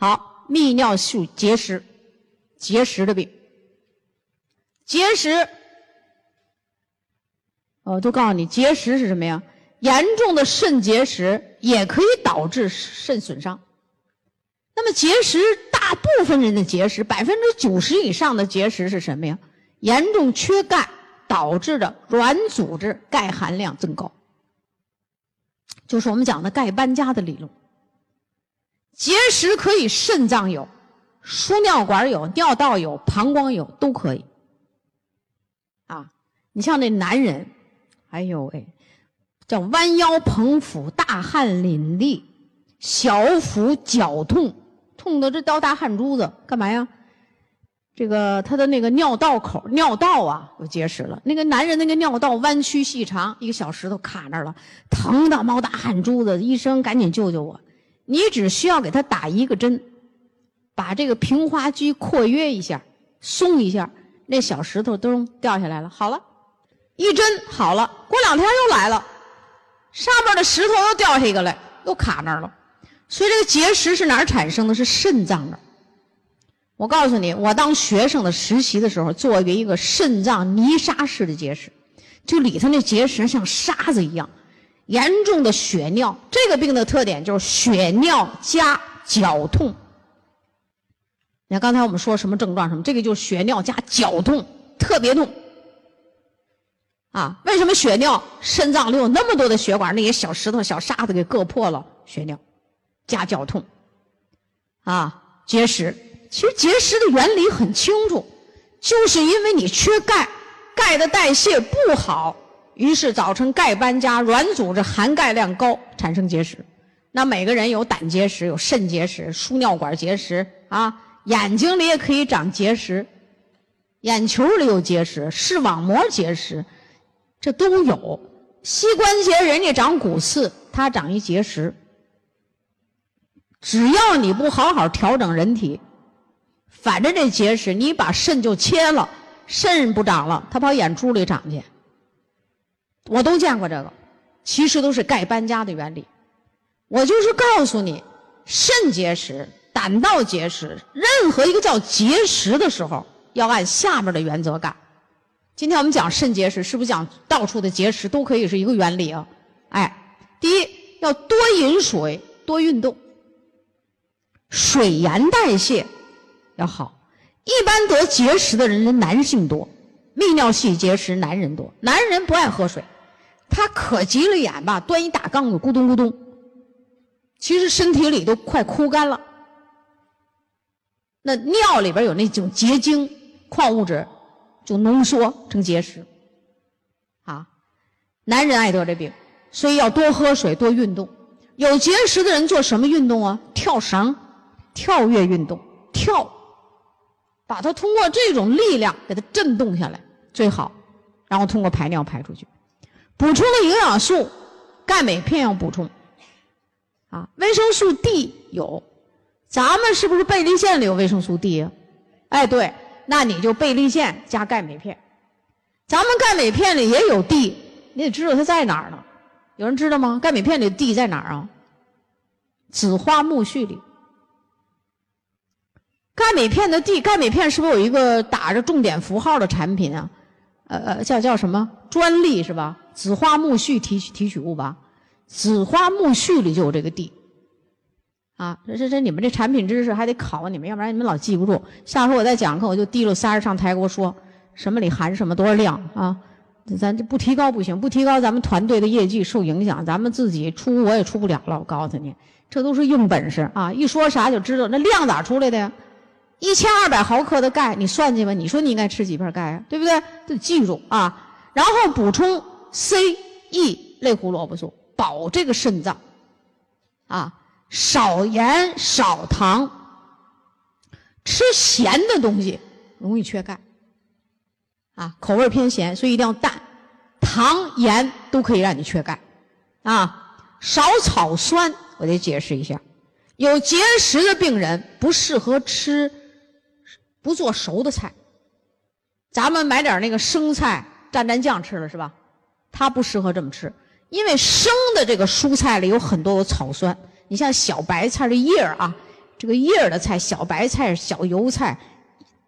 好，泌尿系结石，结石的病，结石，我都告诉你，结石是什么呀？严重的肾结石也可以导致肾损伤。那么结石，大部分人的结石，百分之九十以上的结石是什么呀？严重缺钙导致的软组织钙含量增高，就是我们讲的钙搬家的理论。结石可以肾脏有，输尿管有，尿道有，膀胱有，都可以。啊，你像那男人，哎呦喂，叫弯腰捧腹、大汗淋漓、小腹绞痛，痛得这掉大汗珠子，干嘛呀？这个他的那个尿道口、尿道啊有结石了。那个男人那个尿道弯曲细长，一个小石头卡那儿了，疼的冒大汗珠子，医生赶紧救救我。你只需要给他打一个针，把这个平滑肌括约一下，松一下，那小石头咚掉下来了，好了，一针好了。过两天又来了，上面的石头又掉下一个来，又卡那儿了。所以这个结石是哪儿产生的？是肾脏的。我告诉你，我当学生的实习的时候，做过一个肾脏泥沙式的结石，就里头那结石像沙子一样。严重的血尿，这个病的特点就是血尿加绞痛。你看刚才我们说什么症状？什么？这个就是血尿加绞痛，特别痛。啊，为什么血尿？肾脏里有那么多的血管，那些小石头、小沙子给硌破了，血尿加绞痛。啊，结石，其实结石的原理很清楚，就是因为你缺钙，钙的代谢不好。于是造成钙搬家，软组织含钙量高，产生结石。那每个人有胆结石、有肾结石、输尿管结石啊，眼睛里也可以长结石，眼球里有结石，视网膜结石，这都有。膝关节人家长骨刺，他长一结石。只要你不好好调整人体，反正这结石，你把肾就切了，肾不长了，他跑眼珠里长去。我都见过这个，其实都是钙搬家的原理。我就是告诉你，肾结石、胆道结石，任何一个叫结石的时候，要按下面的原则干。今天我们讲肾结石，是不是讲到处的结石都可以是一个原理啊？哎，第一要多饮水，多运动，水盐代谢要好。一般得结石的人，男性多。泌尿系结石，男人多，男人不爱喝水，他可急了眼吧，端一大缸子咕咚咕咚，其实身体里都快枯干了。那尿里边有那种结晶矿物质，就浓缩成结石。啊，男人爱得这病，所以要多喝水，多运动。有结石的人做什么运动啊？跳绳，跳跃运动，跳。把它通过这种力量给它震动下来最好，然后通过排尿排出去。补充的营养素，钙镁片要补充。啊，维生素 D 有，咱们是不是贝利线里有维生素 D 啊？哎，对，那你就贝利线加钙镁片。咱们钙镁片里也有 D，你得知道它在哪儿呢？有人知道吗？钙镁片里的 D 在哪儿啊？紫花苜蓿里。钙镁片的 D，钙镁片是不是有一个打着重点符号的产品啊？呃呃，叫叫什么专利是吧？紫花苜蓿提取提取物吧？紫花苜蓿里就有这个 D。啊，这这这，你们这产品知识还得考你们，要不然你们老记不住。下回我再讲课，我就提溜仨人上台给我说什么里含什么多少量啊？咱这不提高不行，不提高咱们团队的业绩受影响，咱们自己出我也出不了了。我告诉你，这都是硬本事啊！一说啥就知道，那量咋出来的呀？一千二百毫克的钙，你算计吧。你说你应该吃几片钙啊？对不对？得记住啊。然后补充 C、E 类胡萝卜素，保这个肾脏。啊，少盐少糖，吃咸的东西容易缺钙。啊，口味偏咸，所以一定要淡，糖盐都可以让你缺钙。啊，少草酸，我得解释一下，有结石的病人不适合吃。不做熟的菜，咱们买点那个生菜蘸蘸酱吃了是吧？它不适合这么吃，因为生的这个蔬菜里有很多有草酸。你像小白菜的叶儿啊，这个叶儿的菜、小白菜、小油菜，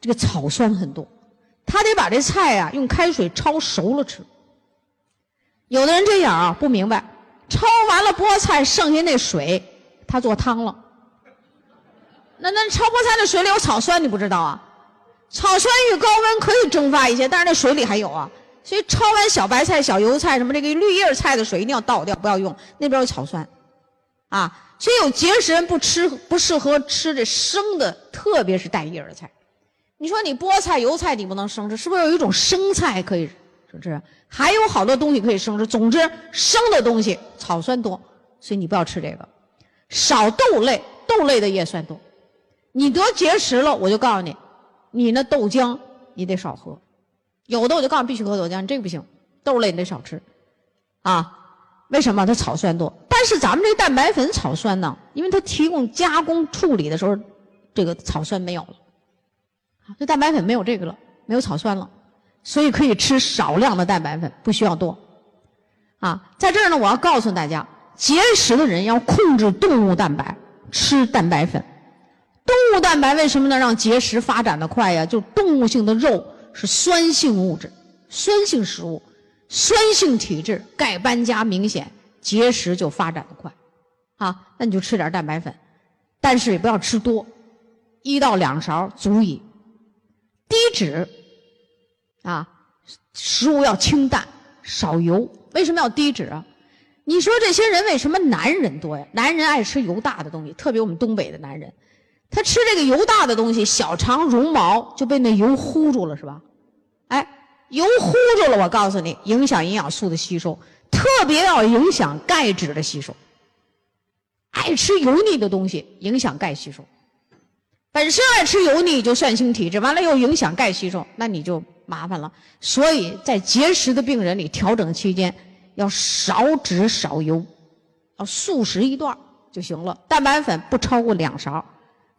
这个草酸很多，他得把这菜啊用开水焯熟了吃。有的人这样啊不明白，焯完了菠菜剩下那水，他做汤了。那那焯菠菜的水里有草酸，你不知道啊？草酸遇高温可以蒸发一些，但是那水里还有啊。所以焯完小白菜、小油菜什么这个绿叶菜的水一定要倒掉，不要用，那边有草酸，啊。所以有结石人不吃不适合吃这生的，特别是带叶的菜。你说你菠菜、油菜你不能生吃，是不是有一种生菜可以吃？还有好多东西可以生吃。总之，生的东西草酸多，所以你不要吃这个。少豆类，豆类的叶酸多。你得结石了，我就告诉你，你那豆浆你得少喝。有的我就告诉你必须喝豆浆，这个不行，豆类你得少吃，啊。为什么它草酸多？但是咱们这蛋白粉草酸呢？因为它提供加工处理的时候，这个草酸没有了，这蛋白粉没有这个了，没有草酸了，所以可以吃少量的蛋白粉，不需要多。啊，在这儿呢，我要告诉大家，节食的人要控制动物蛋白，吃蛋白粉。动物蛋白为什么能让节食发展的快呀？就动物性的肉是酸性物质，酸性食物。酸性体质，钙斑加明显，结石就发展的快，啊，那你就吃点蛋白粉，但是也不要吃多，一到两勺足以。低脂，啊，食物要清淡，少油。为什么要低脂啊？你说这些人为什么男人多呀？男人爱吃油大的东西，特别我们东北的男人，他吃这个油大的东西，小肠绒毛就被那油糊住了，是吧？哎。油糊住了，我告诉你，影响营养素的吸收，特别要影响钙质的吸收。爱吃油腻的东西，影响钙吸收。本身爱吃油腻就算性体质，完了又影响钙吸收，那你就麻烦了。所以在节食的病人里，调整期间要少脂少油，要素食一段就行了。蛋白粉不超过两勺，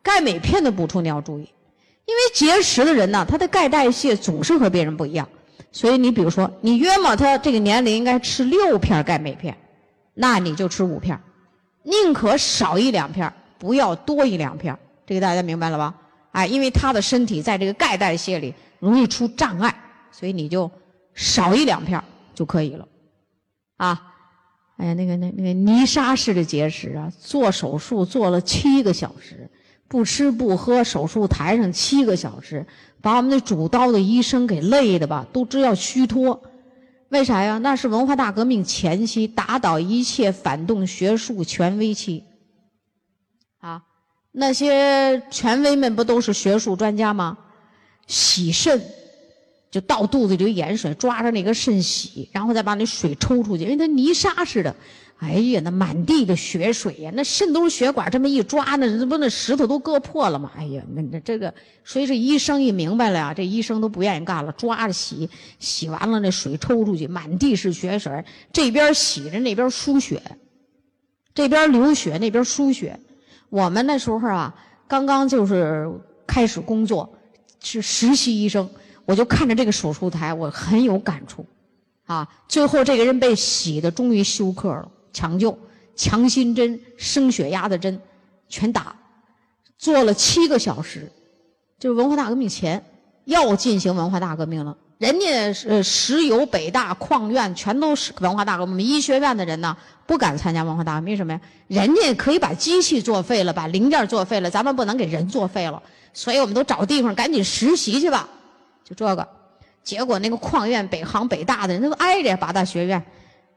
钙镁片的补充你要注意，因为节食的人呢，他的钙代谢总是和别人不一样。所以你比如说，你约莫他这个年龄应该吃六片钙镁片，那你就吃五片，宁可少一两片，不要多一两片。这个大家明白了吧？哎，因为他的身体在这个钙代谢里容易出障碍，所以你就少一两片就可以了。啊，哎呀，那个那那个泥沙式的结石啊，做手术做了七个小时，不吃不喝，手术台上七个小时。把我们那主刀的医生给累的吧，都知要虚脱。为啥呀？那是文化大革命前期，打倒一切反动学术权威期。啊，那些权威们不都是学术专家吗？洗肾，就倒肚子里盐水，抓着那个肾洗，然后再把那水抽出去，因为它泥沙似的。哎呀，那满地的血水呀，那肾都是血管，这么一抓，那这不那石头都割破了吗？哎呀，那那这个，所以这医生一明白了呀，这医生都不愿意干了，抓着洗，洗完了那水抽出去，满地是血水，这边洗着那边输血，这边流血那边输血。我们那时候啊，刚刚就是开始工作，是实习医生，我就看着这个手术台，我很有感触，啊，最后这个人被洗的终于休克了。抢救、强心针、升血压的针，全打，做了七个小时。就是文化大革命前要进行文化大革命了，人家是石油、北大、矿院全都是文化大革命。医学院的人呢，不敢参加文化大革命，什么呀？人家可以把机器作废了，把零件作废了，咱们不能给人作废了。所以我们都找地方赶紧实习去吧。就这个，结果那个矿院、北航、北大的人都挨着八大学院。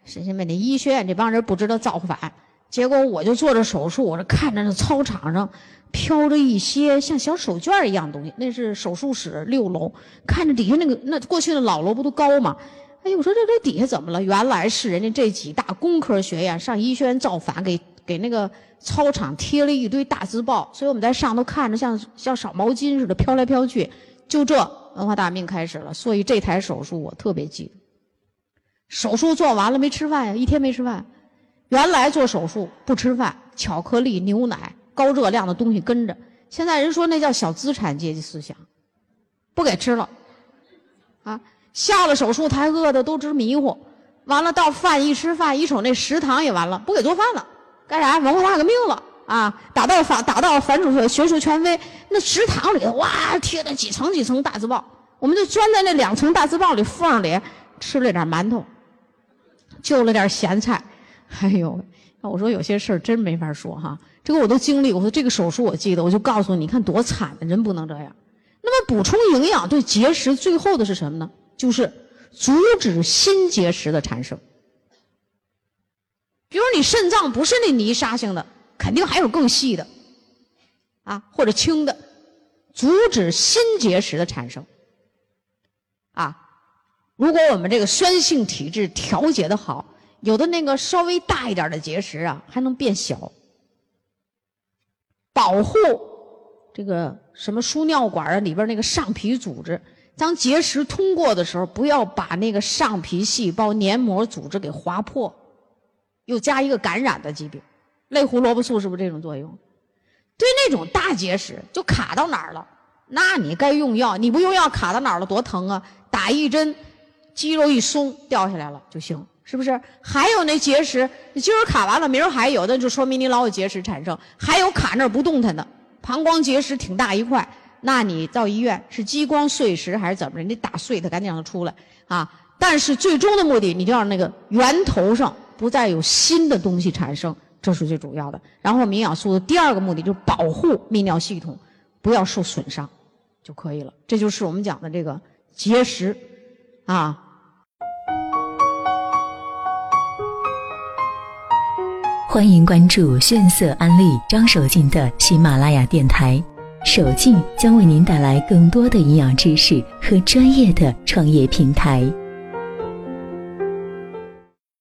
神仙们，那医学院这帮人不知道造反，结果我就做着手术，我这看着那操场上飘着一些像小手绢一样东西，那是手术室六楼，看着底下那个那过去的老楼不都高吗？哎呦，我说这这底下怎么了？原来是人家这几大工科学院上医学院造反，给给那个操场贴了一堆大字报，所以我们在上头看着像像扫毛巾似的飘来飘去。就这文化大革命开始了，所以这台手术我特别记得。手术做完了没吃饭呀？一天没吃饭。原来做手术不吃饭，巧克力、牛奶、高热量的东西跟着。现在人说那叫小资产阶级思想，不给吃了。啊，下了手术台饿的都直迷糊。完了到饭一吃饭一瞅那食堂也完了，不给做饭了。干啥？文化大革命了。啊，打到反打到反主学术权威，那食堂里哇贴的几层几层大字报，我们就钻在那两层大字报里缝里吃了点馒头，就了点咸菜，哎呦，那我说有些事儿真没法说哈，这个我都经历。我说这个手术我记得，我就告诉你，你看多惨的，人不能这样。那么补充营养对结石最后的是什么呢？就是阻止新结石的产生。比如你肾脏不是那泥沙性的，肯定还有更细的，啊，或者轻的，阻止新结石的产生。啊，如果我们这个酸性体质调节的好，有的那个稍微大一点的结石啊，还能变小。保护这个什么输尿管啊里边那个上皮组织，当结石通过的时候，不要把那个上皮细胞黏膜组织给划破。又加一个感染的疾病，类胡萝卜素是不是这种作用？对那种大结石就卡到哪儿了，那你该用药，你不用药卡到哪儿了多疼啊！打一针，肌肉一松掉下来了就行，是不是？还有那结石，你今儿卡完了，明儿还有，那就说明你老有结石产生。还有卡那儿不动弹的，膀胱结石挺大一块，那你到医院是激光碎石还是怎么着？你打碎它，赶紧让它出来啊！但是最终的目的，你就让那个源头上。不再有新的东西产生，这是最主要的。然后营养素的第二个目的就是保护泌尿系统不要受损伤就可以了。这就是我们讲的这个结石啊。欢迎关注炫色安利张守静的喜马拉雅电台，守静将为您带来更多的营养知识和专业的创业平台。